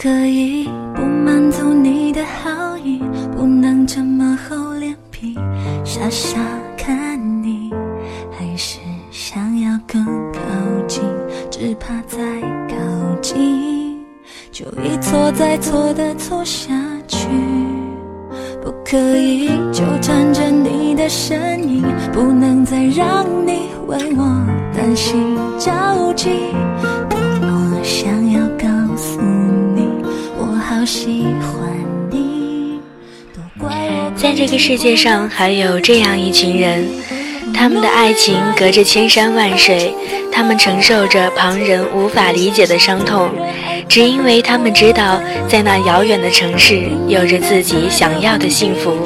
可以不满足你的好意，不能这么厚脸皮，傻傻看你，还是想要更靠近，只怕再靠近就一错再错的错下去。不可以纠缠着你的身影，不能再让你为我担心着急。多么想在这个世界上，还有这样一群人，他们的爱情隔着千山万水，他们承受着旁人无法理解的伤痛，只因为他们知道，在那遥远的城市，有着自己想要的幸福。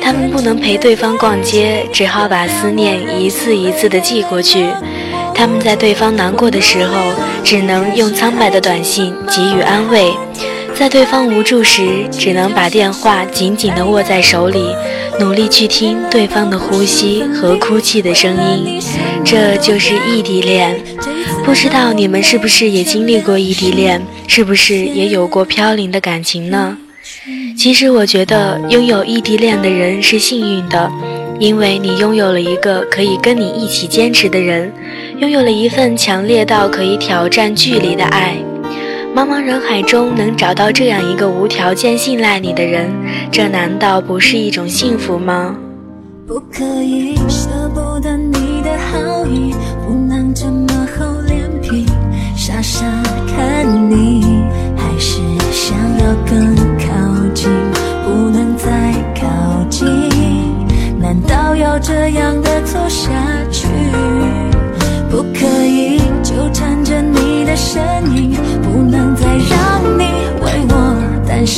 他们不能陪对方逛街，只好把思念一次一次地寄过去。他们在对方难过的时候，只能用苍白的短信给予安慰；在对方无助时，只能把电话紧紧地握在手里，努力去听对方的呼吸和哭泣的声音。这就是异地恋。不知道你们是不是也经历过异地恋？是不是也有过飘零的感情呢？其实我觉得拥有异地恋的人是幸运的，因为你拥有了一个可以跟你一起坚持的人，拥有了一份强烈到可以挑战距离的爱。茫茫人海中能找到这样一个无条件信赖你的人，这难道不是一种幸福吗？不可以舍不得你的好意，不能这么厚脸皮，傻傻看你，还是想要更靠近，不能再靠近，难道要这样的错下去？不可以纠缠着你的身影，不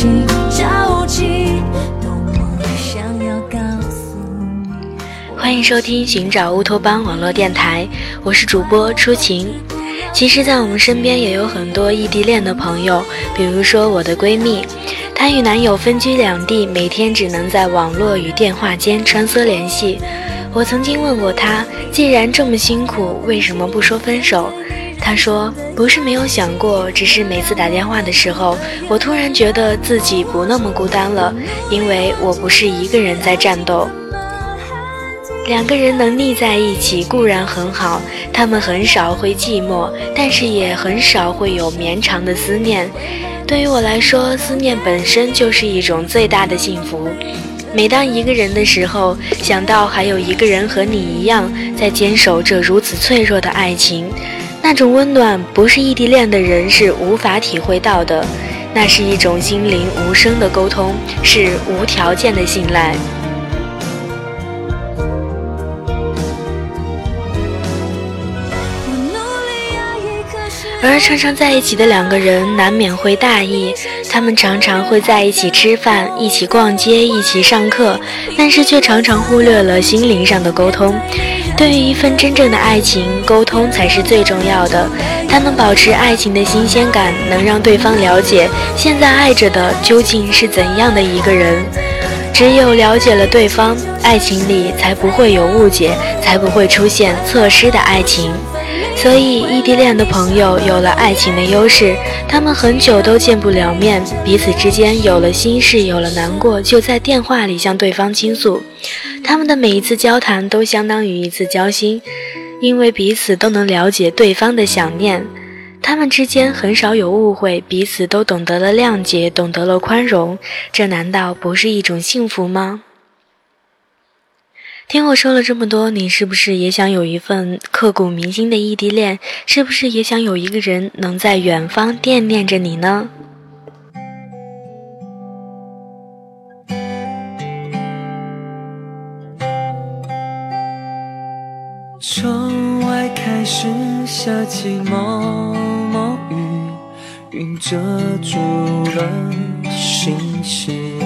我担心着急，多么想要告诉你。欢迎收听寻找乌托邦网络电台，我是主播初晴。其实，在我们身边也有很多异地恋的朋友，比如说我的闺蜜，她与男友分居两地，每天只能在网络与电话间穿梭联系。我曾经问过她，既然这么辛苦，为什么不说分手？他说，不是没有想过，只是每次打电话的时候，我突然觉得自己不那么孤单了，因为我不是一个人在战斗。两个人能腻在一起固然很好，他们很少会寂寞，但是也很少会有绵长的思念。对于我来说，思念本身就是一种最大的幸福。每当一个人的时候，想到还有一个人和你一样在坚守着如此脆弱的爱情，那种温暖不是异地恋的人是无法体会到的。那是一种心灵无声的沟通，是无条件的信赖。而常常在一起的两个人，难免会大意。他们常常会在一起吃饭，一起逛街，一起上课，但是却常常忽略了心灵上的沟通。对于一份真正的爱情，沟通才是最重要的。它能保持爱情的新鲜感，能让对方了解现在爱着的究竟是怎样的一个人。只有了解了对方，爱情里才不会有误解，才不会出现错失的爱情。所以，异地恋的朋友有了爱情的优势，他们很久都见不了面，彼此之间有了心事，有了难过，就在电话里向对方倾诉。他们的每一次交谈都相当于一次交心，因为彼此都能了解对方的想念。他们之间很少有误会，彼此都懂得了谅解，懂得了宽容。这难道不是一种幸福吗？听我说了这么多，你是不是也想有一份刻骨铭心的异地恋？是不是也想有一个人能在远方惦念着你呢？窗外开始下起毛毛雨，云遮住了星星，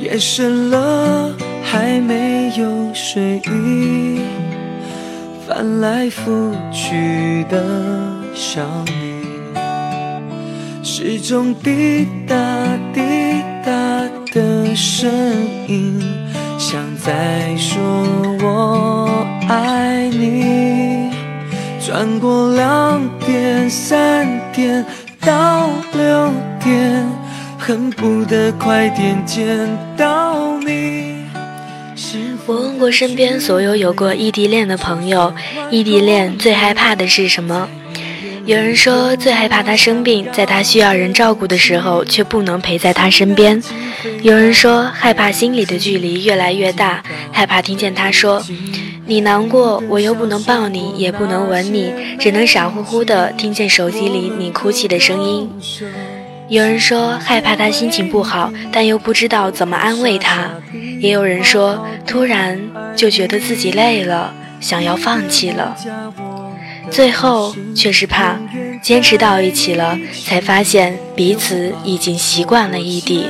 夜深了。还没有睡意，翻来覆去的想你，时钟滴答滴答的声音，像在说我爱你。转过两点三点，到六点，恨不得快点见到。我问过身边所有有过异地恋的朋友，异地恋最害怕的是什么？有人说最害怕他生病，在他需要人照顾的时候却不能陪在他身边；有人说害怕心里的距离越来越大，害怕听见他说你难过，我又不能抱你，也不能吻你，只能傻乎乎的听见手机里你哭泣的声音。有人说害怕他心情不好，但又不知道怎么安慰他；也有人说突然就觉得自己累了，想要放弃了。最后却是怕坚持到一起了，才发现彼此已经习惯了异地。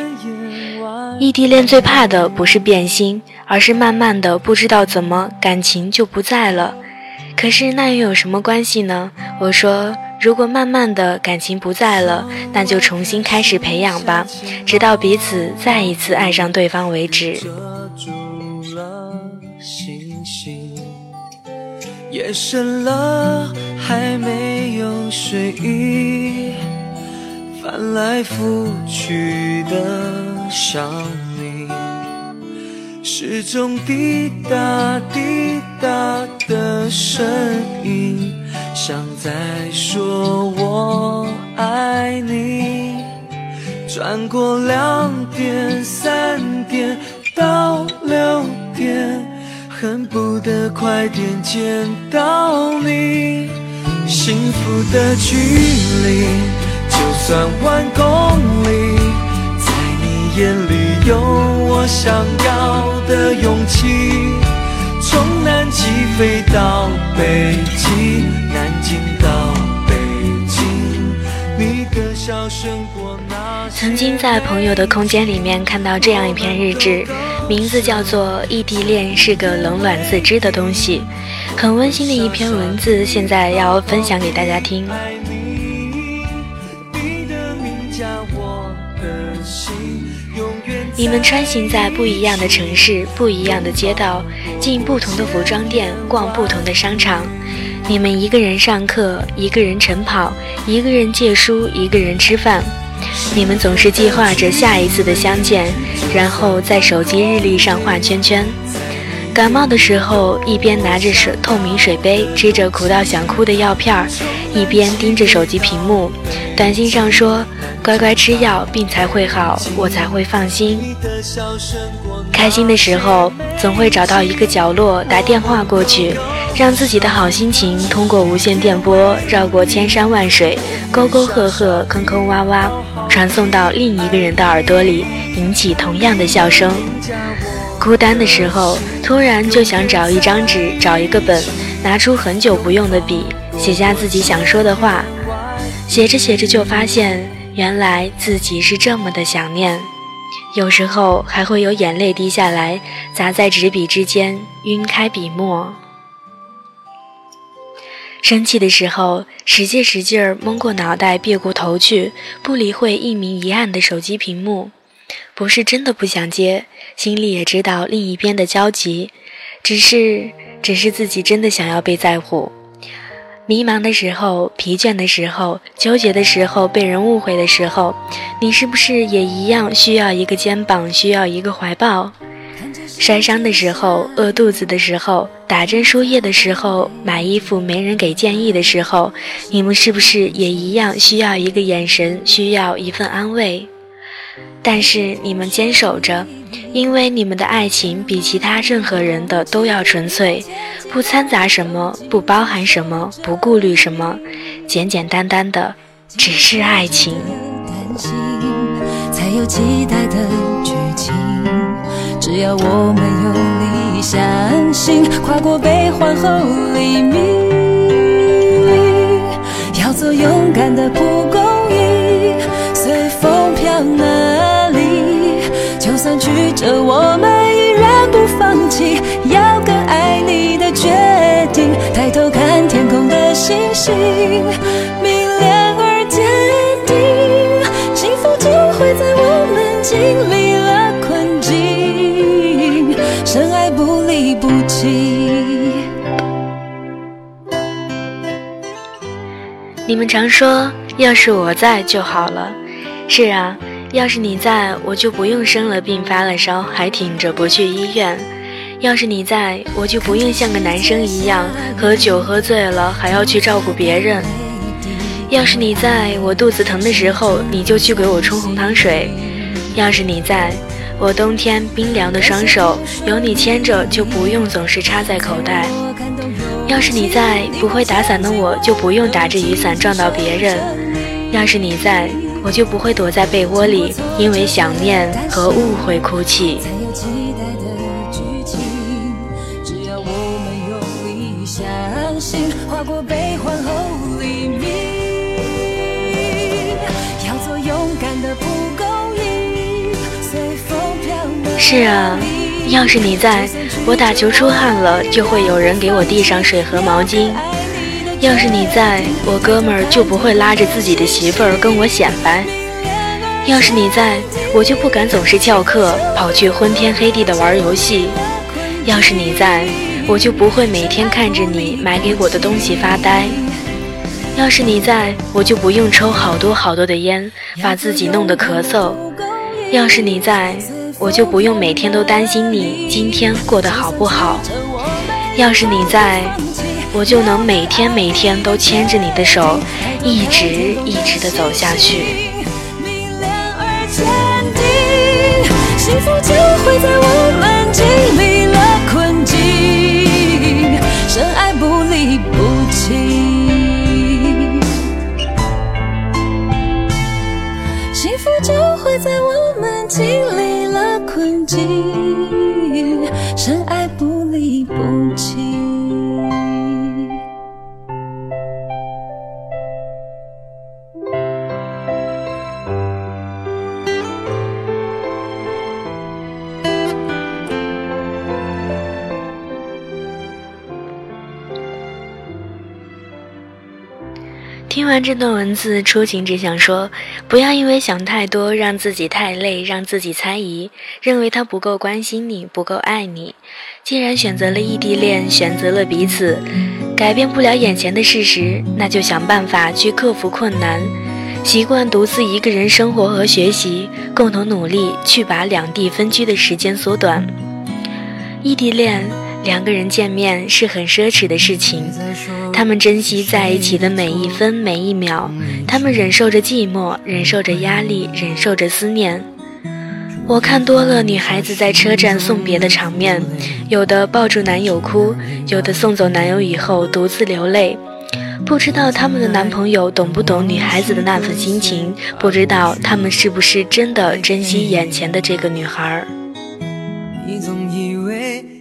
异地恋最怕的不是变心，而是慢慢的不知道怎么感情就不在了。可是那又有什么关系呢？我说，如果慢慢的感情不在了，那就重新开始培养吧，直到彼此再一次爱上对方为止。夜深了，还没有睡意，翻来覆去的想你，时钟滴答滴答的声音，像在说我爱你。转过两点、三点到六点。恨不得快点见到你，幸福的距离就算万公里，在你眼里有我想要的勇气。从南极飞到北极，曾经在朋友的空间里面看到这样一篇日志。名字叫做异地恋是个冷暖自知的东西，很温馨的一篇文字，现在要分享给大家听。你们穿行在不一样的城市，不一样的街道，进不同的服装店，逛不同的商场。你们一个人上课，一个人晨跑，一个人借书，一个人吃饭。你们总是计划着下一次的相见，然后在手机日历上画圈圈。感冒的时候，一边拿着水透明水杯，吃着苦到想哭的药片儿，一边盯着手机屏幕。短信上说：“乖乖吃药，病才会好，我才会放心。”开心的时候，总会找到一个角落打电话过去。让自己的好心情通过无线电波绕过千山万水、沟沟壑壑、坑坑洼洼，传送到另一个人的耳朵里，引起同样的笑声。孤单的时候，突然就想找一张纸，找一个本，拿出很久不用的笔，写下自己想说的话。写着写着就发现，原来自己是这么的想念。有时候还会有眼泪滴下来，砸在纸笔之间，晕开笔墨。生气的时候，使劲使劲儿蒙过脑袋，别过头去，不理会一明一暗的手机屏幕。不是真的不想接，心里也知道另一边的焦急，只是，只是自己真的想要被在乎。迷茫的时候，疲倦的时候，纠结的时候，被人误会的时候，你是不是也一样需要一个肩膀，需要一个怀抱？摔伤的时候，饿肚子的时候，打针输液的时候，买衣服没人给建议的时候，你们是不是也一样需要一个眼神，需要一份安慰？但是你们坚守着，因为你们的爱情比其他任何人的都要纯粹，不掺杂什么，不包含什么，不顾虑什么，简简单单的，只是爱情。才有期待的只要我们用力相信，跨过悲欢后黎明，要做勇敢的蒲公们常说要是我在就好了。是啊，要是你在，我就不用生了病发了烧还挺着不去医院。要是你在，我就不用像个男生一样喝酒喝醉了还要去照顾别人。要是你在我肚子疼的时候，你就去给我冲红糖水。要是你在我冬天冰凉的双手有你牵着，就不用总是插在口袋。要是你在不会打伞的我就不用打着雨伞撞到别人。要是你在，我就不会躲在被窝里因为想念和误会哭泣。是啊，要是你在，我打球出汗了，就会有人给我递上水和毛巾。要是你在，我哥们儿就不会拉着自己的媳妇儿跟我显摆。要是你在，我就不敢总是翘课跑去昏天黑地的玩游戏。要是你在，我就不会每天看着你买给我的东西发呆。要是你在，我就不用抽好多好多的烟，把自己弄得咳嗽。要是你在，我就不用每天都担心你今天过得好不好。要是你在，我就能每天每天都牵着你的手，一直一直的走下去。幸福就会在我听完这段文字，初晴只想说：不要因为想太多，让自己太累，让自己猜疑，认为他不够关心你，不够爱你。既然选择了异地恋，选择了彼此，改变不了眼前的事实，那就想办法去克服困难，习惯独自一个人生活和学习，共同努力去把两地分居的时间缩短。异地恋。两个人见面是很奢侈的事情，他们珍惜在一起的每一分每一秒，他们忍受着寂寞，忍受着压力，忍受着思念。我看多了女孩子在车站送别的场面，有的抱住男友哭，有的送走男友以后独自流泪。不知道他们的男朋友懂不懂女孩子的那份心情，不知道他们是不是真的珍惜眼前的这个女孩。你总以为。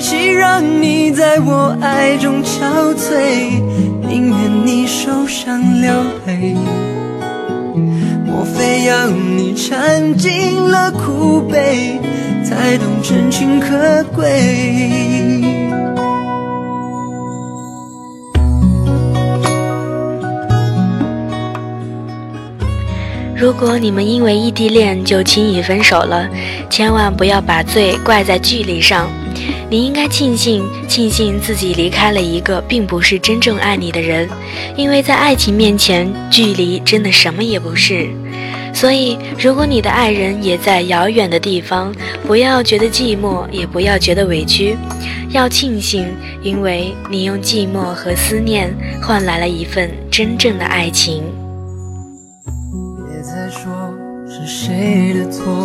与其让你在我爱中憔悴，宁愿你受伤流泪。莫非要你尝尽了苦悲，才懂真情可贵？如果你们因为异地恋就轻易分手了，千万不要把罪怪在距离上。你应该庆幸，庆幸自己离开了一个并不是真正爱你的人，因为在爱情面前，距离真的什么也不是。所以，如果你的爱人也在遥远的地方，不要觉得寂寞，也不要觉得委屈，要庆幸，因为你用寂寞和思念换来了一份真正的爱情。别再说是谁的错，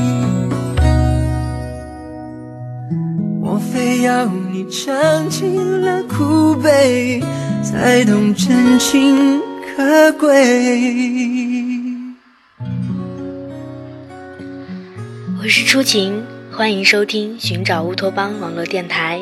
非要你尝尽了苦悲，才懂真情可贵？我是初晴，欢迎收听寻找乌托邦网络电台。